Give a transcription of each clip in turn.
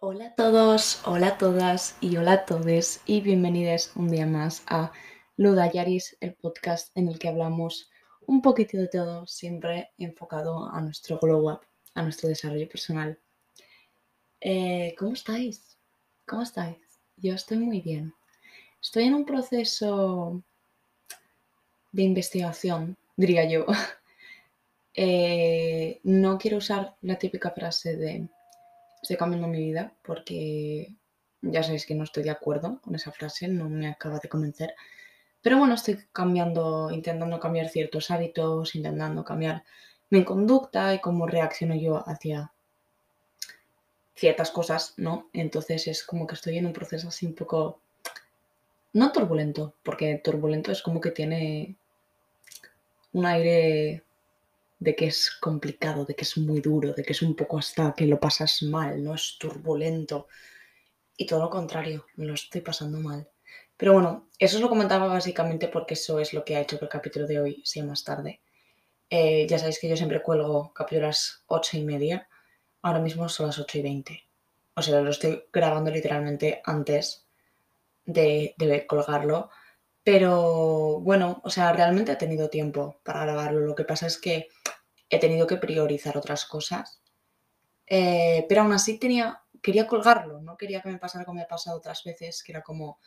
Hola a todos, hola a todas y hola a todos y bienvenidos un día más a Luda Yaris, el podcast en el que hablamos un poquito de todo, siempre enfocado a nuestro glow up, a nuestro desarrollo personal. Eh, ¿Cómo estáis? ¿Cómo estáis? Yo estoy muy bien. Estoy en un proceso de investigación, diría yo. Eh, no quiero usar la típica frase de estoy cambiando mi vida porque ya sabéis que no estoy de acuerdo con esa frase, no me acaba de convencer. Pero bueno, estoy cambiando, intentando cambiar ciertos hábitos, intentando cambiar mi conducta y cómo reacciono yo hacia ciertas cosas, ¿no? Entonces es como que estoy en un proceso así un poco, no turbulento, porque turbulento es como que tiene un aire de que es complicado, de que es muy duro, de que es un poco hasta que lo pasas mal, no es turbulento. Y todo lo contrario, lo estoy pasando mal. Pero bueno, eso os lo comentaba básicamente porque eso es lo que ha hecho que el capítulo de hoy sea más tarde. Eh, ya sabéis que yo siempre cuelgo capítulo a las ocho y media. Ahora mismo son las 8 y 20. O sea, lo estoy grabando literalmente antes de, de colgarlo. Pero bueno, o sea, realmente he tenido tiempo para grabarlo. Lo que pasa es que he tenido que priorizar otras cosas. Eh, pero aún así tenía, quería colgarlo, no quería que me pasara como me ha pasado otras veces, que era como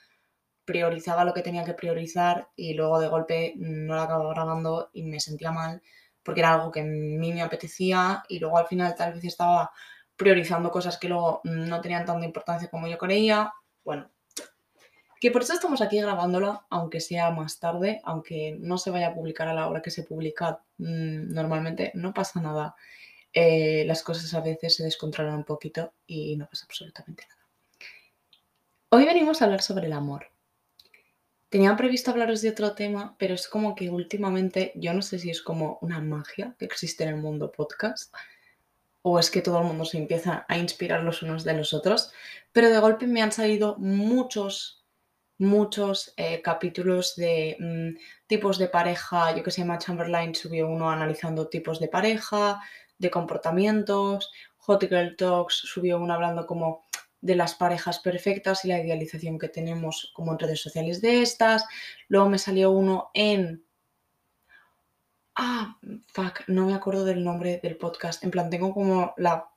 priorizaba lo que tenía que priorizar y luego de golpe no lo acababa grabando y me sentía mal porque era algo que a mí me apetecía y luego al final tal vez estaba priorizando cosas que luego no tenían tanta importancia como yo creía. Bueno, que por eso estamos aquí grabándola, aunque sea más tarde, aunque no se vaya a publicar a la hora que se publica mm, normalmente, no pasa nada. Eh, las cosas a veces se descontrolan un poquito y no pasa absolutamente nada. Hoy venimos a hablar sobre el amor. Tenía previsto hablaros de otro tema, pero es como que últimamente, yo no sé si es como una magia que existe en el mundo podcast, o es que todo el mundo se empieza a inspirar los unos de los otros, pero de golpe me han salido muchos muchos eh, capítulos de mm, tipos de pareja. Yo que sé, Matt Chamberlain subió uno analizando tipos de pareja, de comportamientos. Hot Girl Talks subió uno hablando como de las parejas perfectas y la idealización que tenemos como en redes sociales de estas. Luego me salió uno en... Ah, fuck, no me acuerdo del nombre del podcast. En plan, tengo como la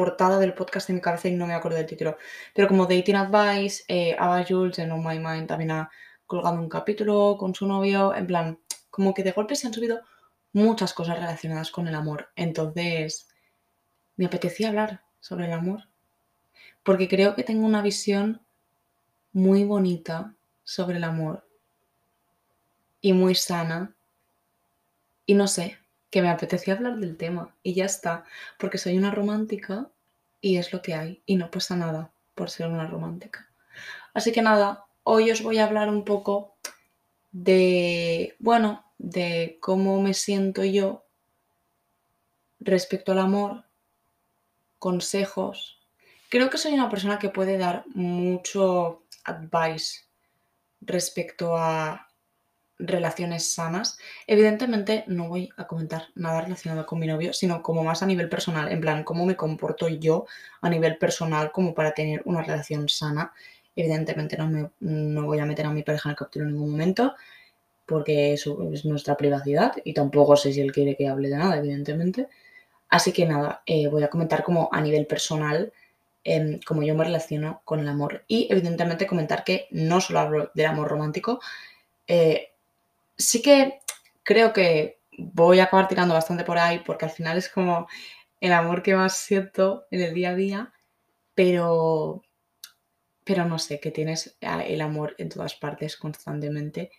portada del podcast en mi cabeza y no me acuerdo del título. Pero como Dating Advice, eh, Ava Jules en On My Mind también ha colgado un capítulo con su novio. En plan, como que de golpe se han subido muchas cosas relacionadas con el amor. Entonces, me apetecía hablar sobre el amor. Porque creo que tengo una visión muy bonita sobre el amor. Y muy sana. Y no sé, que me apetecía hablar del tema y ya está, porque soy una romántica y es lo que hay y no pasa nada por ser una romántica. Así que nada, hoy os voy a hablar un poco de, bueno, de cómo me siento yo respecto al amor, consejos. Creo que soy una persona que puede dar mucho advice respecto a relaciones sanas. Evidentemente no voy a comentar nada relacionado con mi novio, sino como más a nivel personal, en plan, cómo me comporto yo a nivel personal como para tener una relación sana. Evidentemente no, me, no voy a meter a mi pareja en el capítulo en ningún momento, porque eso es nuestra privacidad y tampoco sé si él quiere que hable de nada, evidentemente. Así que nada, eh, voy a comentar como a nivel personal eh, cómo yo me relaciono con el amor y evidentemente comentar que no solo hablo del amor romántico, eh, sí que creo que voy a acabar tirando bastante por ahí porque al final es como el amor que más siento en el día a día, pero, pero no sé, que tienes el amor en todas partes constantemente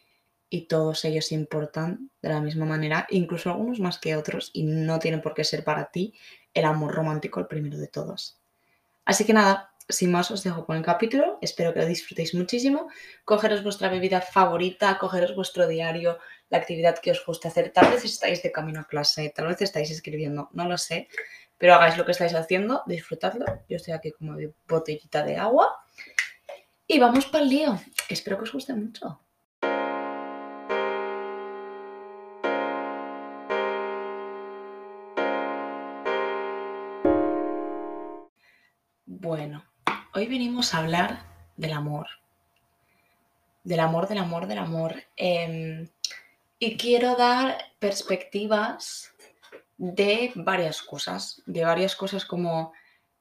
y todos ellos importan de la misma manera, incluso algunos más que otros, y no tienen por qué ser para ti el amor romántico el primero de todos. Así que nada, sin más os dejo con el capítulo, espero que lo disfrutéis muchísimo, cogeros vuestra bebida favorita, cogeros vuestro diario, la actividad que os guste hacer, tal vez estáis de camino a clase, tal vez estáis escribiendo, no lo sé, pero hagáis lo que estáis haciendo, disfrutadlo, yo estoy aquí como de botellita de agua. Y vamos para el lío, espero que os guste mucho. Bueno, hoy venimos a hablar del amor. Del amor, del amor, del amor. Em, y quiero dar perspectivas de varias cosas, de varias cosas como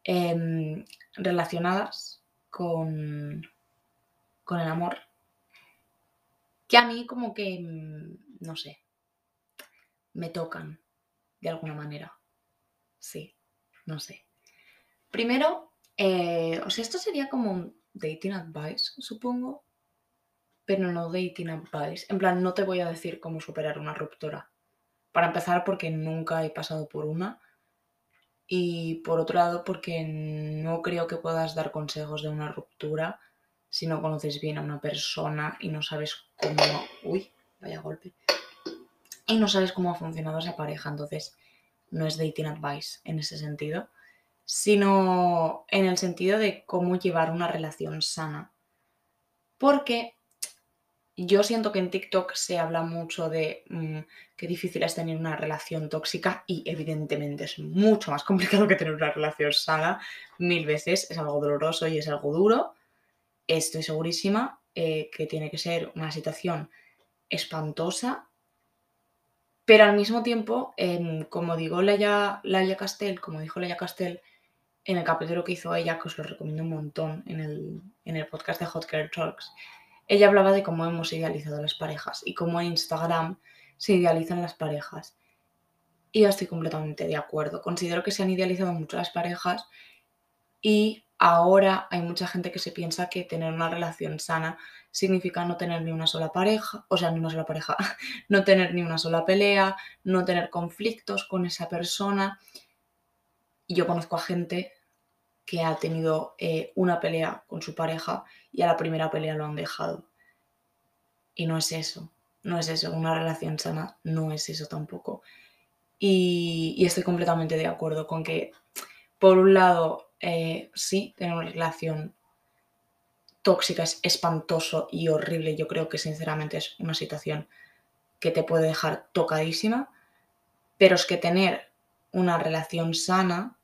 em, relacionadas con, con el amor, que a mí como que, mm, no sé, me tocan de alguna manera. Sí, no sé. Primero, eh, o sea, esto sería como un dating advice, supongo, pero no dating advice. En plan, no te voy a decir cómo superar una ruptura. Para empezar, porque nunca he pasado por una. Y por otro lado, porque no creo que puedas dar consejos de una ruptura si no conoces bien a una persona y no sabes cómo... Uy, vaya golpe. Y no sabes cómo ha funcionado esa pareja. Entonces, no es dating advice en ese sentido, sino en el sentido de cómo llevar una relación sana. Porque yo siento que en TikTok se habla mucho de mm, qué difícil es tener una relación tóxica y evidentemente es mucho más complicado que tener una relación sana mil veces. Es algo doloroso y es algo duro. Estoy segurísima eh, que tiene que ser una situación espantosa, pero al mismo tiempo, em, como digo Laia, Laia Castel, como dijo Laia Castel en el capítulo que hizo ella, que os lo recomiendo un montón en el, en el podcast de Hot Girl Talks, ella hablaba de cómo hemos idealizado las parejas y cómo en Instagram se idealizan las parejas. Y yo estoy completamente de acuerdo. Considero que se han idealizado mucho las parejas y ahora hay mucha gente que se piensa que tener una relación sana significa no tener ni una sola pareja, o sea, ni una sola pareja, no tener ni una sola pelea, no tener conflictos con esa persona. Y yo conozco a gente que ha tenido eh, una pelea con su pareja y a la primera pelea lo han dejado. Y no es eso, no es eso, una relación sana no es eso tampoco. Y, estoy completamente de acuerdo con que, por un lado, eh, sí, tener una relación tóxica es espantoso y horrible. Yo creo que sinceramente es una situación que te puede dejar tocadísima, pero es que tener una relación sana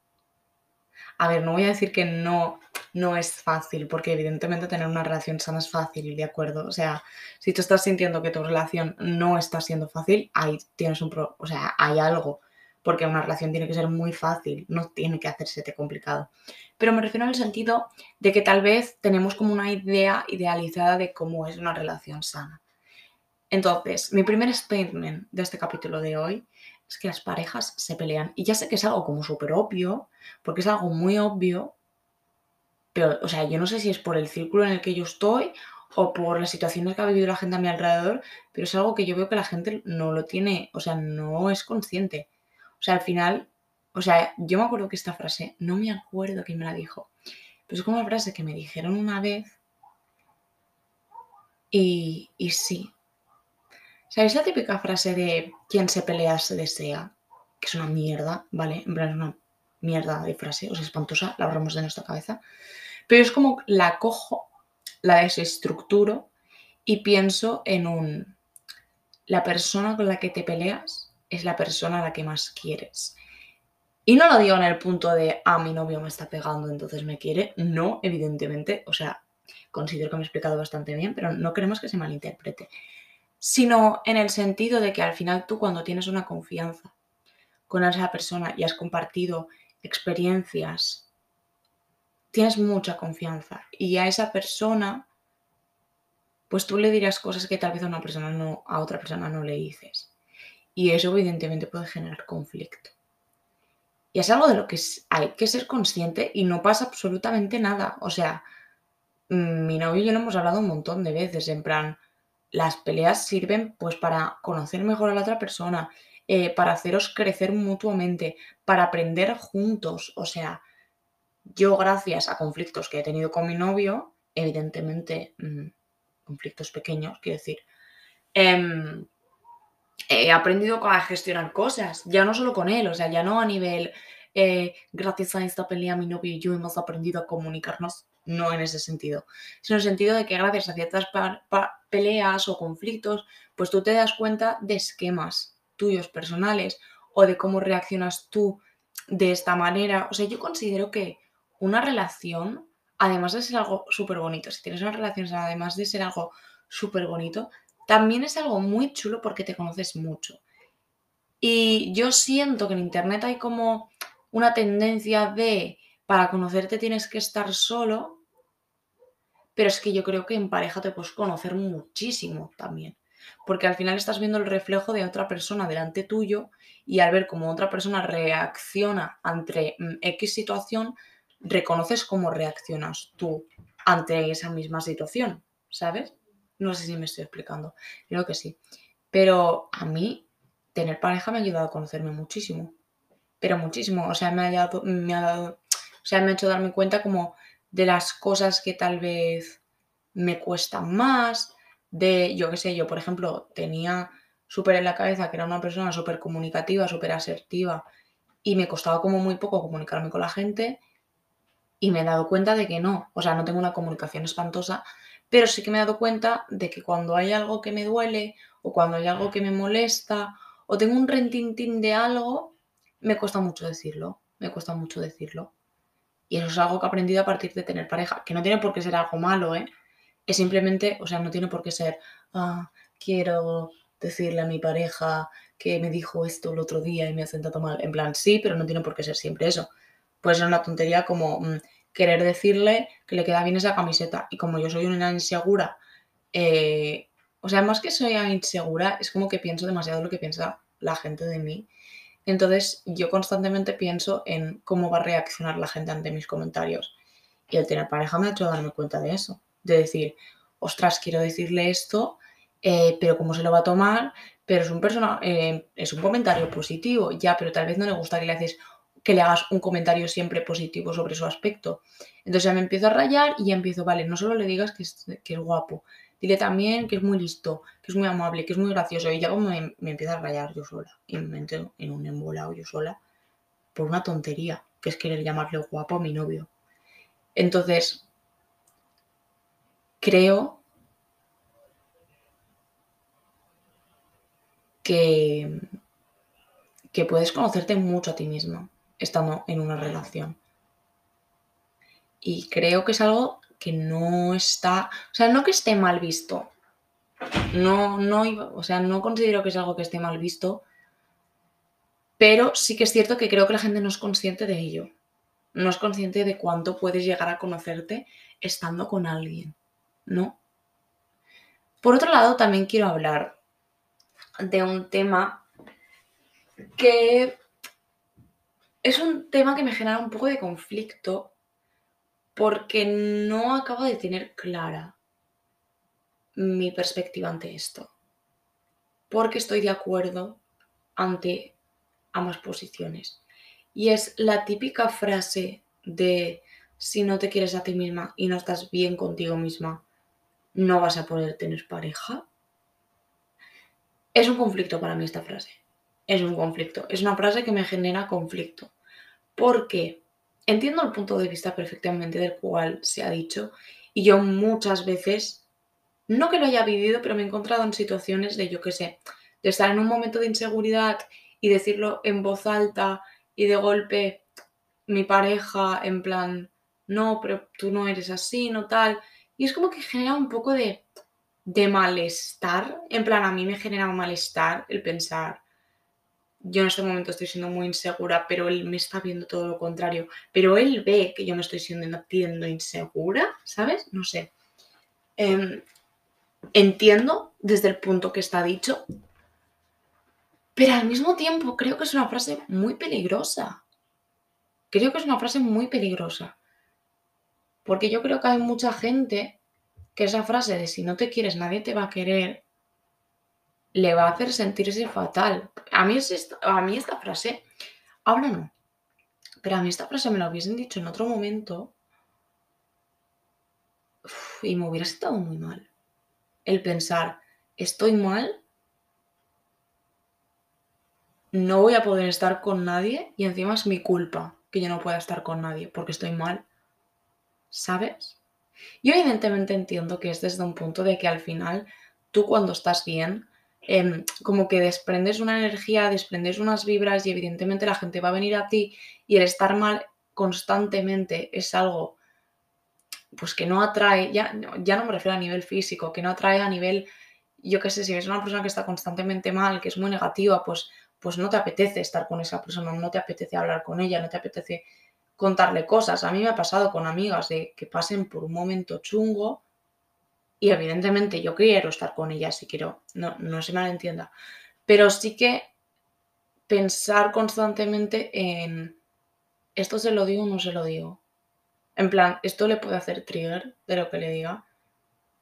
a ver, no voy a decir que no, no es fácil, porque evidentemente tener una relación sana es fácil, ¿de acuerdo? O sea, si tú estás sintiendo que tu relación no está siendo fácil, ahí tienes un pro, o sea, hay algo, porque una relación tiene que ser muy fácil, no tiene que hacérsete complicado. Pero me refiero en el sentido de que tal vez tenemos como una idea idealizada de cómo es una relación sana. Entonces, mi primer statement de este capítulo de hoy es que las parejas se pelean. Y ya sé que es algo como súper obvio, porque es algo muy obvio, pero, o sea, yo no sé si es por el círculo en el que yo estoy o por las situaciones que ha vivido la gente a mi alrededor, pero es algo que yo veo que la gente no lo tiene, o sea, no es consciente. O sea, al final, o sea, yo me acuerdo que esta frase, no me acuerdo quién me la dijo, pero es como una frase que me dijeron una vez y, y sí, ¿Sabéis la típica frase de quien se pelea se desea? Que es una mierda, ¿vale? En plan, es una mierda de frase, o sea, espantosa, la borramos de nuestra cabeza. Pero es como la cojo, la desestructuro y pienso en un... La persona con la que te peleas es la persona a la que más quieres. Y no lo digo en el punto de, ah, mi novio me está pegando, entonces me quiere. No, evidentemente, o sea, considero que me he explicado bastante bien, pero no queremos que se malinterprete sino en el sentido de que al final tú cuando tienes una confianza con esa persona y has compartido experiencias, tienes mucha confianza y a esa persona pues tú le dirás cosas que tal vez a una persona no a otra persona no le dices. Y eso evidentemente puede generar conflicto. Y es algo de lo que hay que ser consciente y no pasa absolutamente nada. O sea, mm, mi novio y yo lo hemos hablado un montón de veces, en plan, las peleas sirven pues para conocer mejor a la otra persona, eh, para haceros crecer mutuamente, para aprender juntos. O sea, yo gracias a conflictos que he tenido con mi novio, evidentemente mm, conflictos pequeños, quiero decir, em, he aprendido a gestionar cosas, ya no solo con él, o sea, ya no a nivel, eh, gracias a esta pelea mi novio y yo hemos aprendido a comunicarnos no en ese sentido, sino en el sentido de que gracias a ciertas peleas o conflictos, pues tú te das cuenta de esquemas tuyos personales o de cómo reaccionas tú de esta manera. O sea, yo considero que una relación además de ser algo súper bonito, si tienes una relación además de ser algo súper bonito, también es algo muy chulo porque te conoces mucho. Y yo siento que en Internet hay como una tendencia de, para conocerte tienes que estar solo, pero es que yo creo que en pareja te puedes conocer muchísimo también. Porque al final estás viendo el reflejo de otra persona delante tuyo y al ver cómo otra persona reacciona ante mm, X situación, reconoces cómo reaccionas tú ante esa misma situación, ¿sabes? No sé si me estoy explicando, creo que sí. Pero a mí tener pareja me ha ayudado a conocerme muchísimo, pero muchísimo. O sea, me ha, me ha dado, o sea, me ha hecho darme cuenta como de las cosas que tal vez me cuestan más, de, yo qué sé, yo por ejemplo tenía súper en la cabeza que era una persona súper comunicativa, súper asertiva y me costaba como muy poco comunicarme con la gente y me he dado cuenta de que no, o sea, no tengo una comunicación espantosa, pero sí que me he dado cuenta de que cuando hay algo que me duele o cuando hay algo que me molesta o tengo un rentintín de algo, me cuesta mucho decirlo, me cuesta mucho decirlo. Y eso es algo que he aprendido a partir de tener pareja, que no tiene por qué ser algo malo, ¿eh? Es simplemente, o sea, no tiene por qué ser, ah, quiero decirle a mi pareja que me dijo esto el otro día y me ha sentado mal. En plan, sí, pero no tiene por qué ser siempre eso. Puede ser una tontería como mm, querer decirle que le queda bien esa camiseta. Y como yo soy una insegura, eh, o sea, más que soy insegura, es como que pienso demasiado lo que piensa la gente de mí. Entonces yo constantemente pienso en cómo va a reaccionar la gente ante mis comentarios. Y el tener pareja me ha hecho darme cuenta de eso. De decir, ostras, quiero decirle esto, eh, pero cómo se lo va a tomar, pero es un, persona, eh, es un comentario positivo, ya, pero tal vez no le gusta que le haces que le hagas un comentario siempre positivo sobre su aspecto. Entonces ya me empiezo a rayar y ya empiezo, vale, no solo le digas que es, que es guapo, dile también que es muy listo, que es muy amable, que es muy gracioso. Y ya como me, me a rayar yo sola y me meto en un embolado yo sola por una tontería, que es querer llamarle guapo a mi novio. Entonces, creo que puedes conocerte mucho a ti misma estando en una relación. Y creo que es algo que no está, o sea, no que esté mal visto. No, no, o sea, no considero que es algo que esté mal visto, pero sí que es cierto que creo que la gente no es consciente de ello. No es consciente de cuánto puedes llegar a conocerte estando con alguien, ¿no? Por otro lado, también quiero hablar de un tema que es un tema que me genera un poco de conflicto porque no acabo de tener clara mi perspectiva ante esto. Porque estoy de acuerdo ante ambas posiciones. Y es la típica frase de si no te quieres a ti misma y no estás bien contigo misma, no vas a poder tener pareja. Es un conflicto para mí esta frase. Es un conflicto. Es una frase que me genera conflicto. Porque entiendo el punto de vista perfectamente del cual se ha dicho y yo muchas veces, no que lo haya vivido, pero me he encontrado en situaciones de, yo qué sé, de estar en un momento de inseguridad y decirlo en voz alta y de golpe mi pareja en plan, no, pero tú no eres así, no tal. Y es como que genera un poco de de malestar. En plan, a mí me genera malestar el pensar, yo en este momento estoy siendo muy insegura, pero él me está viendo todo lo contrario. Pero él ve que yo me estoy siendo insegura, ¿sabes? No sé. Em, entiendo desde el punto que está dicho, pero al mismo tiempo creo que es una frase muy peligrosa. Creo que es una frase muy peligrosa. Porque yo creo que hay mucha gente que esa frase de si no te quieres nadie te va a querer, le va a hacer sentirse fatal. A mí, es esta, a mí esta frase, ahora no, pero a mí esta frase me la hubiesen dicho en otro momento y me hubiera estado muy mal. El pensar, estoy mal, no voy a poder estar con nadie y encima es mi culpa que yo no pueda estar con nadie porque estoy mal. ¿Sabes? Yo evidentemente entiendo que es desde un punto de que al final tú cuando estás bien, em, como que desprendes una energía, desprendes unas vibras y evidentemente la gente va a venir a ti y el estar mal constantemente es algo pues que no atrae, ya, ya no me refiero a nivel físico, que no atrae a nivel, yo qué sé, si es una persona que está constantemente mal, que es muy negativa, pues, pues no te apetece estar con esa persona, no te apetece hablar con ella, no te apetece contarle cosas. A mí me ha pasado con amigas de que pasen por un momento chungo y evidentemente yo quiero estar con ella si quiero, no, no se malentienda, pero sí que pensar constantemente en esto se lo digo o no se lo digo. En plan, esto le puede hacer trigger de lo que le diga.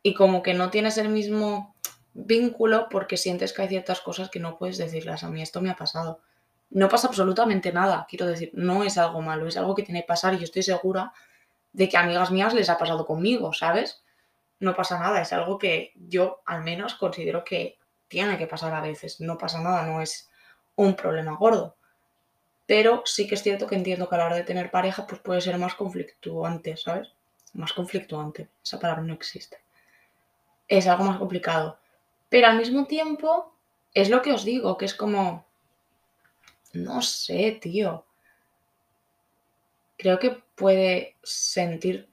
Y como que no tienes el mismo vínculo porque sientes que hay ciertas cosas que no puedes decirlas. A mí esto me ha pasado. No pasa absolutamente nada, quiero decir, no es algo malo, es algo que tiene que pasar y yo estoy segura de que a amigas mías les ha pasado conmigo, ¿sabes? No pasa nada, es algo que yo al menos considero que tiene que pasar a veces. No pasa nada, no es un problema gordo. Pero sí que es cierto que entiendo que a la hora de tener pareja pues puede ser más conflictuante, ¿sabes? Más conflictuante. Esa palabra no existe. Es algo más complicado. Pero al mismo tiempo es lo que os digo, que es como... No sé, tío. Creo que puede sentir...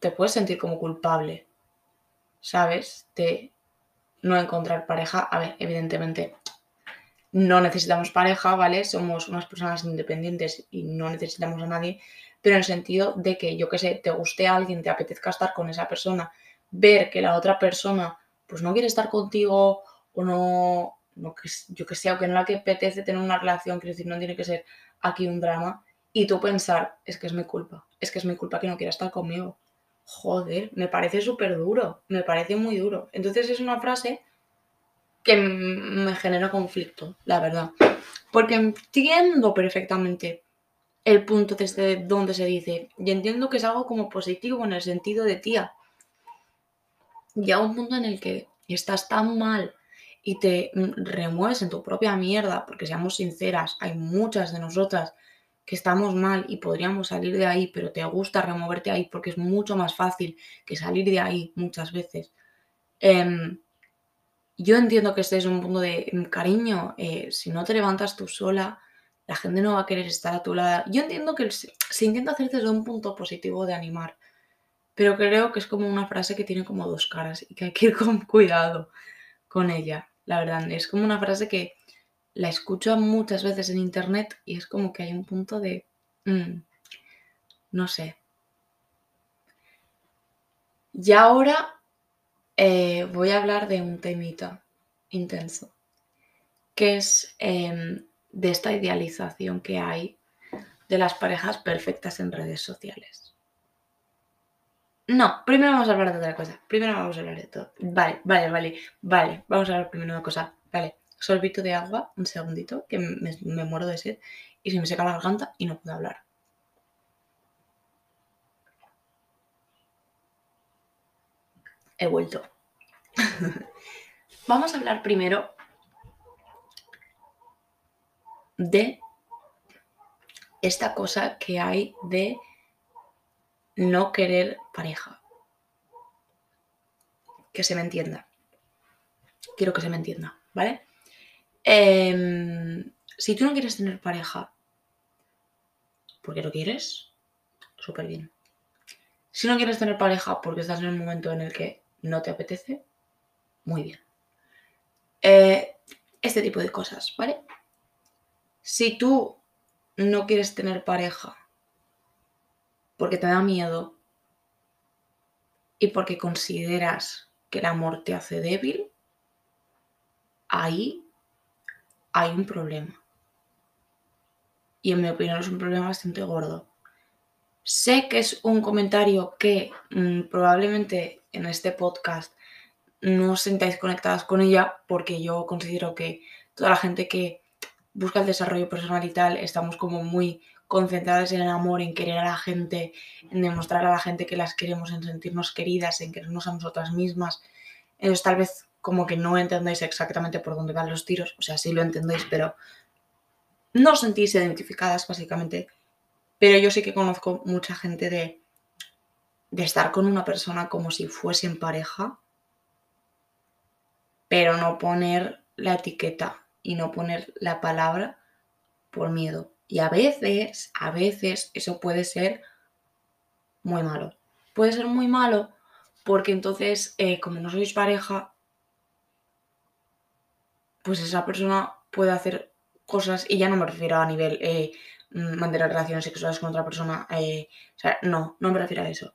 Te puedes sentir como culpable, ¿sabes? De no encontrar pareja. A ver, evidentemente no necesitamos pareja, ¿vale? Somos unas personas independientes y no necesitamos a nadie, pero en el sentido de que, yo que sé, te guste a alguien, te apetezca estar con esa persona, ver que la otra persona pues no quiere estar contigo o no, no que, yo que sé, o que no la que apetece tener una relación, quiero decir, no tiene que ser aquí un drama, y tú pensar, es que es mi culpa, es que es mi culpa que no quiera estar conmigo. Joder, me parece súper duro, me parece muy duro. Entonces es una frase que me genera conflicto, la verdad. Porque entiendo perfectamente el punto desde donde se dice. Y entiendo que es algo como positivo en el sentido de tía. Ya un punto en el que estás tan mal y te remueves en tu propia mierda, porque seamos sinceras, hay muchas de nosotras que estamos mal y podríamos salir de ahí, pero te gusta removerte ahí porque es mucho más fácil que salir de ahí muchas veces. Eh, yo entiendo que este es un punto de mm, cariño, eh, si no te levantas tú sola, la gente no va a querer estar a tu lado. Yo entiendo que se, intenta hacer desde un punto positivo de animar, pero creo que es como una frase que tiene como dos caras y que hay que ir con cuidado con ella, la verdad. Es como una frase que la escucho muchas veces en internet y es como que hay un punto de... Mm, no sé. Y ahora eh, voy a hablar de un temita intenso, que es em, de esta idealización que hay de las parejas perfectas en redes sociales. No, primero vamos a hablar de otra cosa. Primero vamos a hablar de todo. Vale, vale, vale, vale. Vamos a hablar primero de una cosa. Vale, sorbito de agua, un segundito, que me, me muero de sed y se me seca la garganta y no puedo hablar. he vuelto. Vamos a hablar primero de esta cosa que hay de no querer pareja. Que se me entienda. Quiero que se me entienda, ¿vale? Em, si tú no quieres tener pareja, porque lo quieres, súper bien. Si no quieres tener pareja porque estás en un momento en el que no te apetece, muy bien. Eh, este tipo de cosas, ¿vale? Si tú no quieres tener pareja porque te da miedo y porque consideras que el amor te hace débil, ahí hay un problema. Y en mi opinión es un problema bastante gordo. Sé que es un comentario que mm, probablemente en este podcast no os sentáis conectadas con ella porque yo considero que toda la gente que busca el desarrollo personal y tal estamos como muy concentradas en el amor, en querer a la gente, en demostrar a la gente que las queremos, en sentirnos queridas, en querernos a nosotras mismas. Entonces tal vez como que no entendáis exactamente por dónde van los tiros, o sea, sí lo entendéis, pero no sentís identificadas básicamente pero yo sí que conozco mucha gente de, de estar con una persona como si fuesen pareja, pero no poner la etiqueta y no poner la palabra por miedo. Y a veces, a veces eso puede ser muy malo. puede ser muy malo porque entonces, eh, como no sois pareja, pues esa persona puede hacer cosas, y ya no me refiero a nivel eh, mantener relaciones sexuales con otra persona, eh, o sea, no, no me refiero a eso.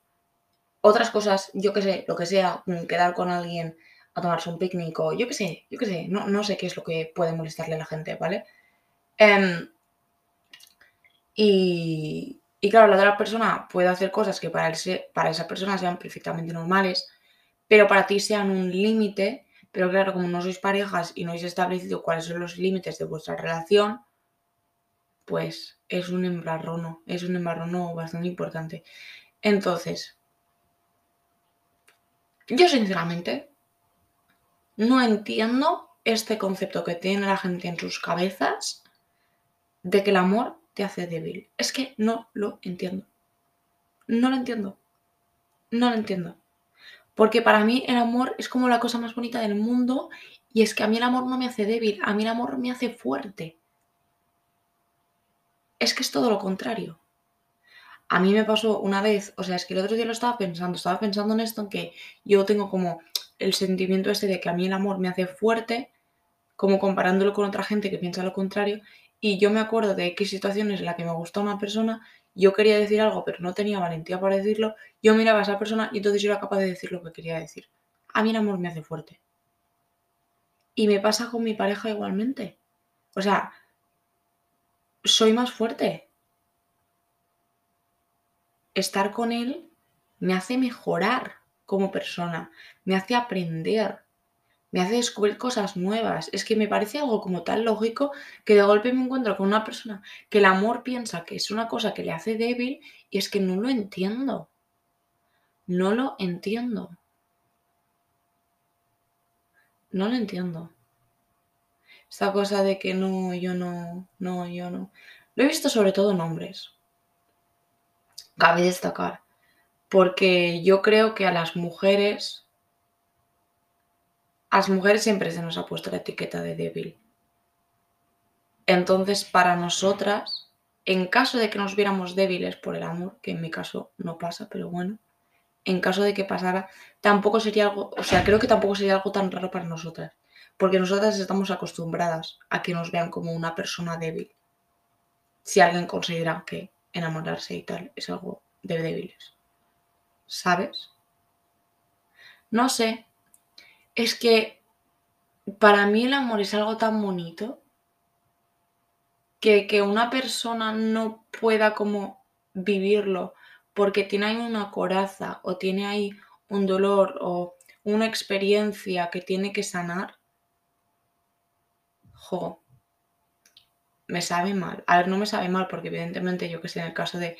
Otras cosas, yo qué sé, lo que sea, quedar con alguien a tomarse un picnic o yo qué sé, yo qué sé, no, no sé qué es lo que puede molestarle a la gente, ¿vale? Em, y, y, claro, la otra persona puede hacer cosas que para, para esa persona sean perfectamente normales, pero para ti sean un límite pero claro, como no sois parejas y no habéis establecido cuáles son los límites de vuestra relación, pues es un embarrono, es un embarrono bastante importante. Entonces, yo sinceramente no entiendo este concepto que tiene la gente en sus cabezas de que el amor te hace débil. Es que no lo entiendo. No lo entiendo. No lo entiendo. Porque para mí el amor es como la cosa más bonita del mundo y es que a mí el amor no me hace débil, a mí el amor me hace fuerte. Es que es todo lo contrario. A mí me pasó una vez, o sea, es que el otro día lo estaba pensando, estaba pensando en esto, en que yo tengo como el sentimiento este de que a mí el amor me hace fuerte, como comparándolo con otra gente que piensa lo contrario, y yo me acuerdo de qué situaciones en las que me gusta una persona yo quería decir algo, pero no tenía valentía para decirlo, yo miraba a esa persona y entonces yo era capaz de decir lo que quería decir. A mí el amor me hace fuerte. Y me pasa con mi pareja igualmente. O sea, soy más fuerte. Estar con él me hace mejorar como persona, me hace aprender, me hace descubrir cosas nuevas. Es que me parece algo como tan lógico que de golpe me encuentro con una persona que el amor piensa que es una cosa que le hace débil y es que no lo entiendo. No lo entiendo. No lo entiendo. Esta cosa de que no, yo no, no, yo no. Lo he visto sobre todo en hombres. Cabe destacar. Porque yo creo que a las mujeres a las mujeres siempre se nos ha puesto la etiqueta de débil. Entonces, para nosotras, en caso de que nos viéramos débiles por el amor, que en mi caso no pasa, pero bueno, en caso de que pasara, tampoco sería algo, o sea, creo que tampoco sería algo tan raro para nosotras, porque nosotras estamos acostumbradas a que nos vean como una persona débil. Si alguien considera que enamorarse y tal es algo de débiles. ¿Sabes? No sé, es que para mí el amor es algo tan bonito que, que una persona no pueda como vivirlo porque tiene ahí una coraza o tiene ahí un dolor o una experiencia que tiene que sanar, jo, me sabe mal. A ver, no me sabe mal porque evidentemente yo que sé, en el caso de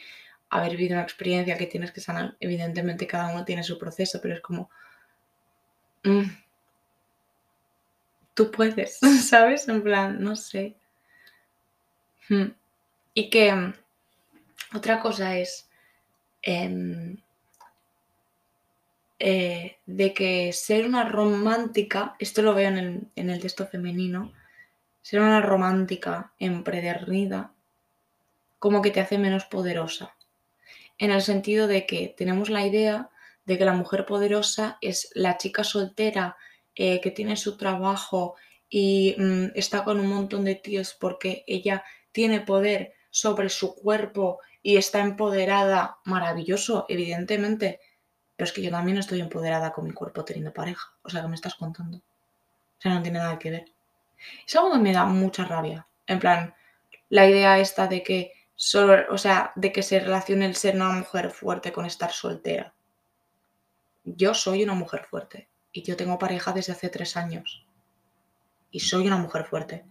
haber vivido una experiencia que tienes que sanar, evidentemente cada uno tiene su proceso, pero es como... Mm, tú puedes, ¿sabes? En plan, no sé. Hmm. Y que mm, otra cosa es em, eh, de que ser una romántica, esto lo veo en el, en el texto femenino, ser una romántica empredernida, como que te hace menos poderosa. En el sentido de que tenemos la idea de que la mujer poderosa es la chica soltera eh, que tiene su trabajo y mm, está con un montón de tíos porque ella tiene poder sobre su cuerpo y está empoderada, maravilloso, evidentemente. Pero es que yo también estoy empoderada con mi cuerpo teniendo pareja. O sea, que me estás contando? O sea, no tiene nada que ver. Es algo que me da mucha rabia. En plan, la idea esta de que solo, o sea, de que se relacione el ser una mujer fuerte con estar soltera. Yo soy una mujer fuerte y yo tengo pareja desde hace tres años. Y soy una mujer fuerte.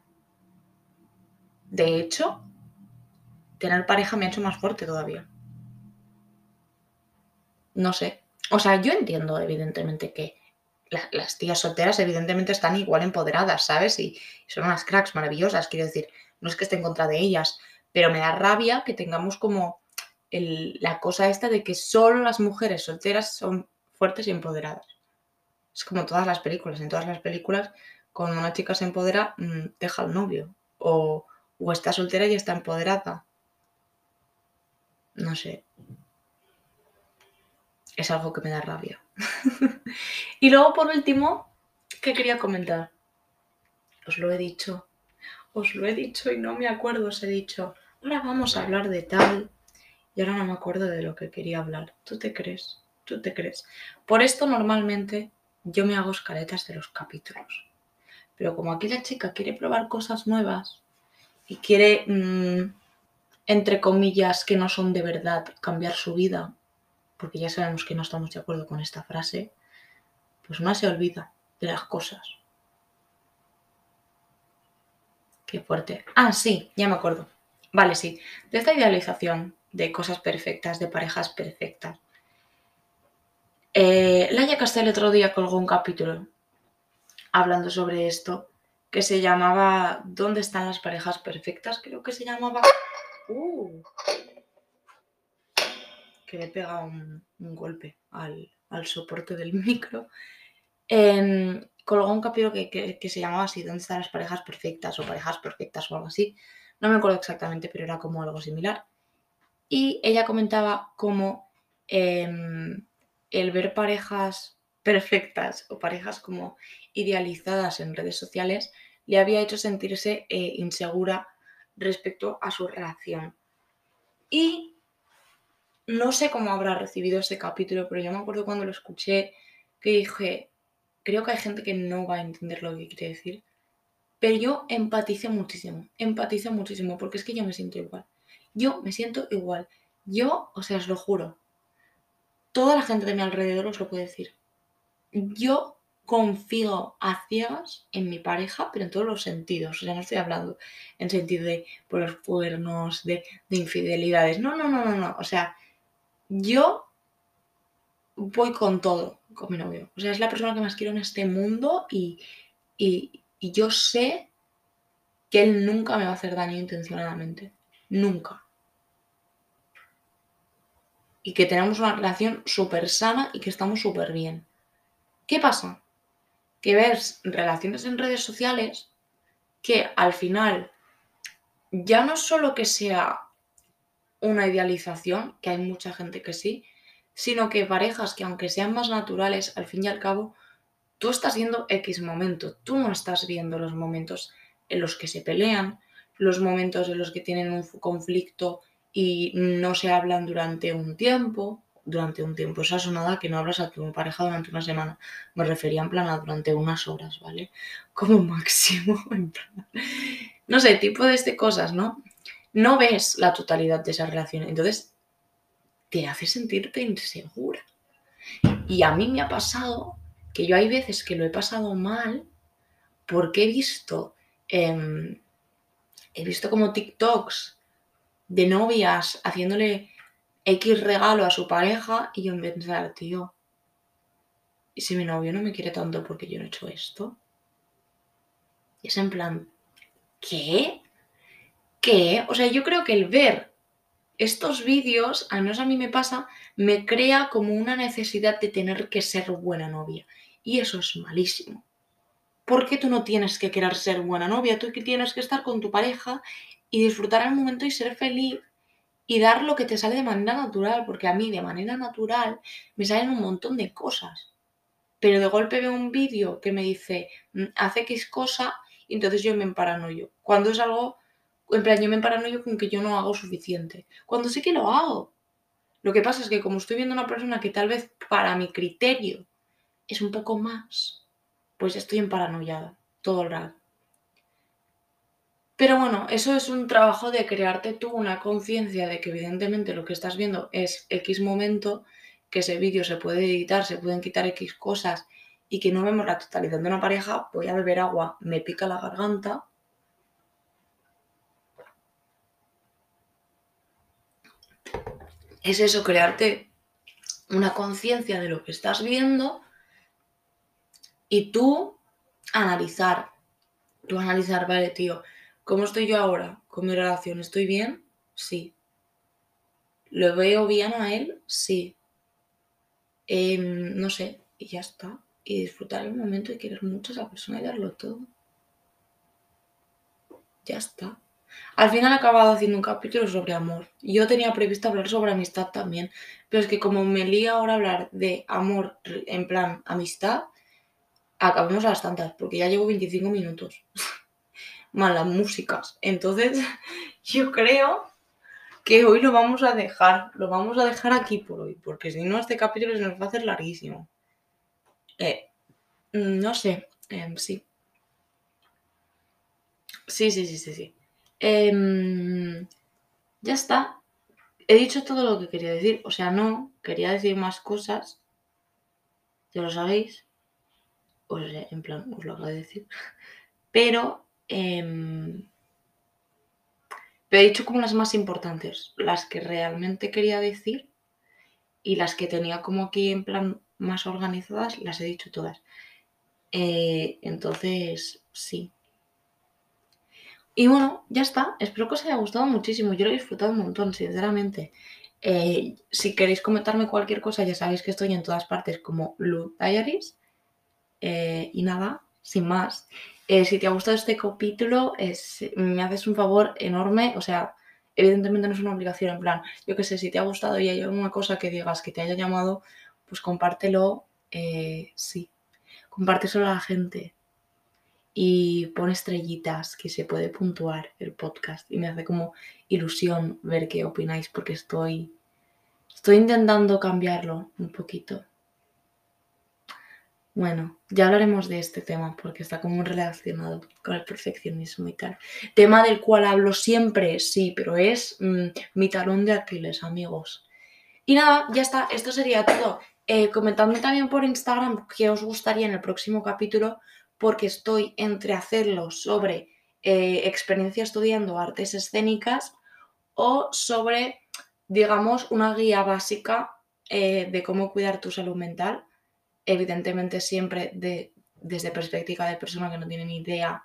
De hecho, tener pareja me ha hecho más fuerte todavía. No sé. O sea, yo entiendo evidentemente que las tías solteras evidentemente están igual empoderadas, ¿sabes? Y son unas cracks maravillosas, quiero decir, no es que esté en contra de ellas, pero me da rabia que tengamos como la cosa esta de que solo las mujeres solteras son fuertes y empoderadas. Es como todas las películas. En todas las películas, cuando una chica se empodera, mm, deja al novio. O, está soltera y está empoderada. No sé. es algo que me da rabia. y luego, por último, ¿qué quería comentar? Os lo he dicho. Os lo he dicho y no me acuerdo, os he dicho, ahora vamos a hablar de tal. Y ahora no me acuerdo de lo que quería hablar. ¿Tú te crees? ¿Tú te crees? Por esto normalmente yo me hago escaletas de los capítulos. Pero como aquí la chica quiere probar cosas nuevas y quiere, mm, entre comillas, que no son de verdad, cambiar su vida, porque ya sabemos que no estamos de acuerdo con esta frase, pues no se olvida de las cosas. Qué fuerte. Ah, sí, ya me acuerdo. Vale, sí. De esta idealización de cosas perfectas, de parejas perfectas. Eh, Laia Castel otro día colgó un capítulo hablando sobre esto que se llamaba ¿Dónde están las parejas perfectas? Creo que se llamaba... Uh, que le pega un, golpe al, soporte del micro. Em, colgó un capítulo que, se llamaba así, ¿Dónde están las parejas perfectas? o parejas perfectas o algo así. No me acuerdo exactamente, pero era como algo similar. Y ella comentaba cómo em, el ver parejas perfectas o parejas como idealizadas en redes sociales le había hecho sentirse eh, insegura respecto a su relación. Y no sé cómo habrá recibido ese capítulo, pero yo me acuerdo cuando lo escuché que dije, creo que hay gente que no va a entender lo que quiere decir, pero yo empatice muchísimo, empatice muchísimo, porque es que yo me siento igual. Yo me siento igual. Yo, o sea, os lo juro, toda la gente de mi alrededor os lo puede decir. Yo confío a ciegas en mi pareja, pero en todos los sentidos. O sea, no estoy hablando en sentido de por los cuernos, de, infidelidades. No, no, no, no, no. O sea, yo voy con todo con mi novio. O sea, es la persona que más quiero en este mundo y, y yo sé que él nunca me va a hacer daño intencionadamente. Nunca. Y que tenemos una relación súper sana y que estamos súper bien. ¿Qué pasa? Que ves relaciones en redes sociales que al final ya no solo que sea una idealización, que hay mucha gente que sí, sino que parejas que aunque sean más naturales, al fin y al cabo, tú estás viendo X momento, tú no estás viendo los momentos en los que se pelean, los momentos en los que tienen un conflicto y no se hablan durante un tiempo, durante un tiempo, esa sonada que no hablas a tu pareja durante una semana, me refería en plan a durante unas horas, ¿vale? Como máximo, en plan. No sé, tipo de este cosas, ¿no? No ves la totalidad de esa relación, entonces te hace sentirte insegura. Y a mí me ha pasado que yo hay veces que lo he pasado mal porque he visto em, he visto como TikToks de novias haciéndole X regalo a su pareja y yo en pensar, tío, ¿y si mi novio no me quiere tanto porque yo no he hecho esto? Y es en plan, ¿qué? ¿Qué? O sea, yo creo que el ver estos vídeos, al menos a mí me pasa, me crea como una necesidad de tener que ser buena novia. Y eso es malísimo. ¿Por qué tú no tienes que querer ser buena novia? Tú tienes que estar con tu pareja y disfrutar el momento y ser feliz y dar lo que te sale de manera natural, porque a mí de manera natural me salen un montón de cosas. Pero de golpe veo un vídeo que me dice, mm, hace X cosa, y entonces yo me emparanoyo. Cuando es algo, en plan, yo me emparanoyo con que yo no hago suficiente. Cuando sí que lo hago. Lo que pasa es que como estoy viendo una persona que tal vez para mi criterio es un poco más, pues estoy en paranoia todo el rato. Pero bueno, eso es un trabajo de crearte tú una conciencia de que evidentemente lo que estás viendo es X momento, que ese vídeo se puede editar, se pueden quitar X cosas y que no vemos la totalidad de una pareja, voy a beber agua, me pica la garganta. Es eso, crearte una conciencia de lo que estás viendo y tú analizar, tú analizar, vale, tío, ¿cómo estoy yo ahora con mi relación? ¿Estoy bien? Sí. ¿Lo veo bien a él? Sí. Em, no sé, y ya está. Y disfrutar el momento y querer mucho a esa persona y darlo todo. Ya está. Al final he acabado haciendo un capítulo sobre amor. Yo tenía previsto hablar sobre amistad también, pero es que como me lía ahora hablar de amor en plan amistad, acabemos a las tantas, porque ya llevo 25 minutos. Malas músicas. Entonces, yo creo que hoy lo vamos a dejar, lo vamos a dejar aquí por hoy, porque si no, este capítulo se nos va a hacer larguísimo. Eh, no sé, em, sí. Sí, sí, sí, sí. Em, ya está. He dicho todo lo que quería decir. O sea, no, quería decir más cosas. Ya lo sabéis. O sea, en plan, os lo decir. Pero, em, pero he dicho como las más importantes, las que realmente quería decir y las que tenía como aquí en plan más organizadas, las he dicho todas. Eh, entonces, sí. Y bueno, ya está. Espero que os haya gustado muchísimo. Yo lo he disfrutado un montón, sinceramente. Eh, si queréis comentarme cualquier cosa, ya sabéis que estoy en todas partes como Lu Diaries. Eh, y nada, sin más. Eh, si te ha gustado este capítulo, me haces un favor enorme. O sea, evidentemente no es una obligación. En plan, yo que sé, si te ha gustado y hay alguna cosa que digas que te haya llamado, pues compártelo. sí, compárteselo a la gente y pone estrellitas que se puede puntuar el podcast y me hace como ilusión ver qué opináis porque estoy estoy intentando cambiarlo un poquito. Bueno, ya hablaremos de este tema porque está como relacionado con el perfeccionismo y tal. Tema del cual hablo siempre, sí, pero es mm, mi talón de Aquiles, amigos. Y nada, ya está, esto sería todo. Eh, comentadme también por Instagram qué os gustaría en el próximo capítulo porque estoy entre hacerlo sobre eh, experiencia estudiando artes escénicas o sobre, digamos, una guía básica eh, de cómo cuidar tu salud mental. Evidentemente siempre de, desde perspectiva de persona que no tiene ni idea,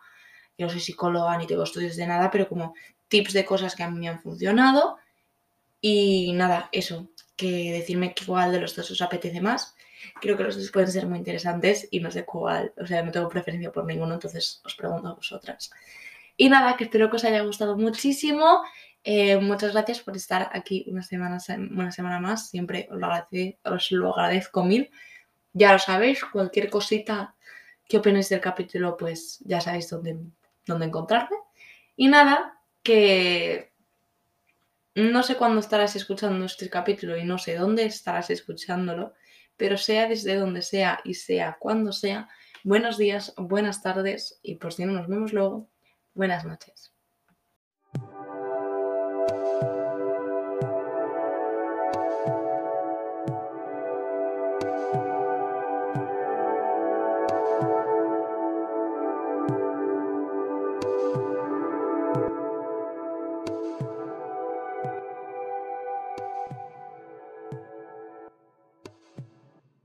yo no soy psicóloga ni tengo estudios de nada, pero como tips de cosas que a mí me han funcionado. Y nada, eso, que decirme cuál de los dos os apetece más creo que los dos pueden ser muy interesantes y no sé cuál, o sea, no tengo preferencia por ninguno, entonces os pregunto a vosotras. Y nada, que espero que os haya gustado muchísimo. Eh, muchas gracias por estar aquí una semana, una semana más. Siempre os lo, os lo agradezco mil. Ya lo sabéis, cualquier cosita que opinéis del capítulo, pues ya sabéis dónde, dónde encontrarme. Y nada, que no sé cuándo estarás escuchando este capítulo y no sé dónde estarás escuchándolo, pero sea desde donde sea y sea cuando sea, buenos días, buenas tardes y por si no nos vemos luego, buenas noches.